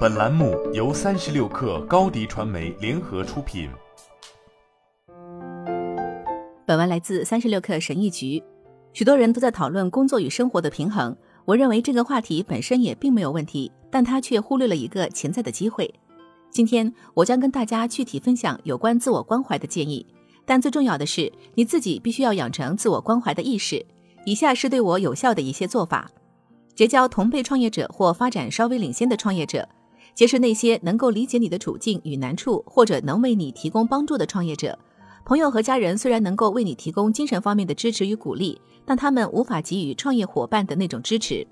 本栏目由三十六氪高低传媒联合出品。本文来自三十六氪神译局。许多人都在讨论工作与生活的平衡，我认为这个话题本身也并没有问题，但它却忽略了一个潜在的机会。今天我将跟大家具体分享有关自我关怀的建议，但最重要的是你自己必须要养成自我关怀的意识。以下是对我有效的一些做法。结交同辈创业者或发展稍微领先的创业者，结识那些能够理解你的处境与难处，或者能为你提供帮助的创业者。朋友和家人虽然能够为你提供精神方面的支持与鼓励，但他们无法给予创业伙伴的那种支持。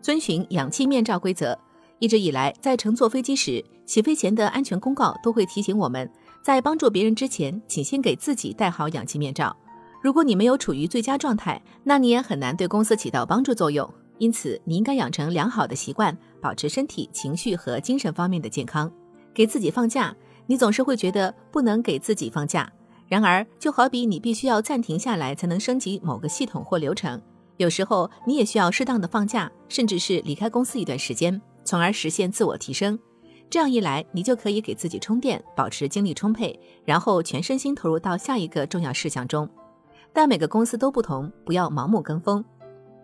遵循氧气面罩规则。一直以来，在乘坐飞机时，起飞前的安全公告都会提醒我们，在帮助别人之前，请先给自己戴好氧气面罩。如果你没有处于最佳状态，那你也很难对公司起到帮助作用。因此，你应该养成良好的习惯，保持身体、情绪和精神方面的健康。给自己放假，你总是会觉得不能给自己放假。然而，就好比你必须要暂停下来才能升级某个系统或流程，有时候你也需要适当的放假，甚至是离开公司一段时间，从而实现自我提升。这样一来，你就可以给自己充电，保持精力充沛，然后全身心投入到下一个重要事项中。但每个公司都不同，不要盲目跟风。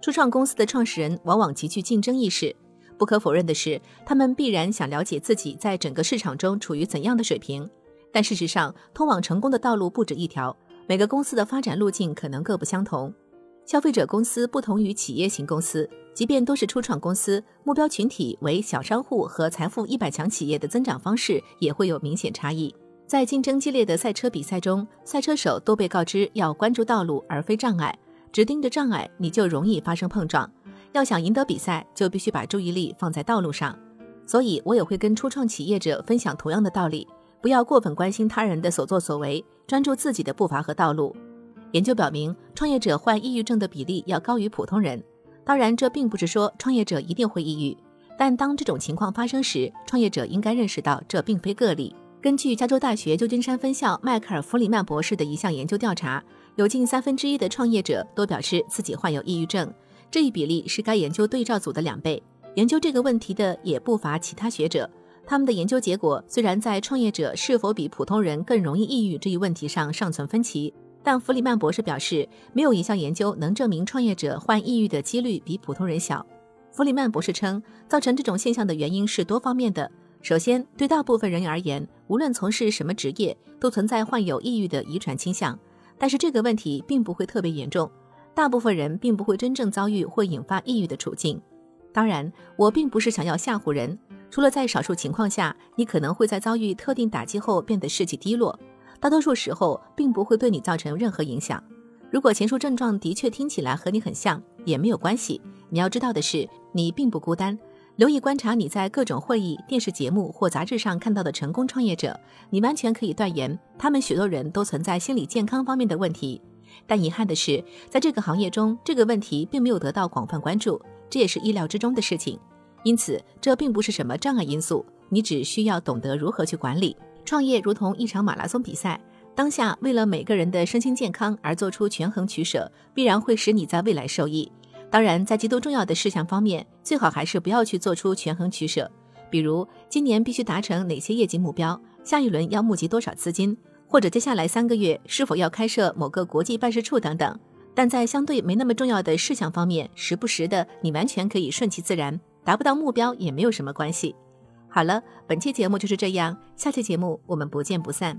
初创公司的创始人往往极具竞争意识，不可否认的是，他们必然想了解自己在整个市场中处于怎样的水平。但事实上，通往成功的道路不止一条，每个公司的发展路径可能各不相同。消费者公司不同于企业型公司，即便都是初创公司，目标群体为小商户和财富一百强企业的增长方式也会有明显差异。在竞争激烈的赛车比赛中，赛车手都被告知要关注道路而非障碍。只盯着障碍，你就容易发生碰撞。要想赢得比赛，就必须把注意力放在道路上。所以，我也会跟初创企业者分享同样的道理：不要过分关心他人的所作所为，专注自己的步伐和道路。研究表明，创业者患抑郁症的比例要高于普通人。当然，这并不是说创业者一定会抑郁，但当这种情况发生时，创业者应该认识到这并非个例。根据加州大学旧金山分校迈克尔·弗里曼博士的一项研究调查。有近三分之一的创业者都表示自己患有抑郁症，这一比例是该研究对照组的两倍。研究这个问题的也不乏其他学者，他们的研究结果虽然在创业者是否比普通人更容易抑郁这一问题上尚存分歧，但弗里曼博士表示，没有一项研究能证明创业者患抑郁的几率比普通人小。弗里曼博士称，造成这种现象的原因是多方面的。首先，对大部分人而言，无论从事什么职业，都存在患有抑郁的遗传倾向。但是这个问题并不会特别严重，大部分人并不会真正遭遇会引发抑郁的处境。当然，我并不是想要吓唬人，除了在少数情况下，你可能会在遭遇特定打击后变得士气低落，大多数时候并不会对你造成任何影响。如果前述症状的确听起来和你很像，也没有关系。你要知道的是，你并不孤单。留意观察你在各种会议、电视节目或杂志上看到的成功创业者，你完全可以断言，他们许多人都存在心理健康方面的问题。但遗憾的是，在这个行业中，这个问题并没有得到广泛关注，这也是意料之中的事情。因此，这并不是什么障碍因素，你只需要懂得如何去管理。创业如同一场马拉松比赛，当下为了每个人的身心健康而做出权衡取舍，必然会使你在未来受益。当然，在极度重要的事项方面，最好还是不要去做出权衡取舍。比如，今年必须达成哪些业绩目标，下一轮要募集多少资金，或者接下来三个月是否要开设某个国际办事处等等。但在相对没那么重要的事项方面，时不时的你完全可以顺其自然，达不到目标也没有什么关系。好了，本期节目就是这样，下期节目我们不见不散。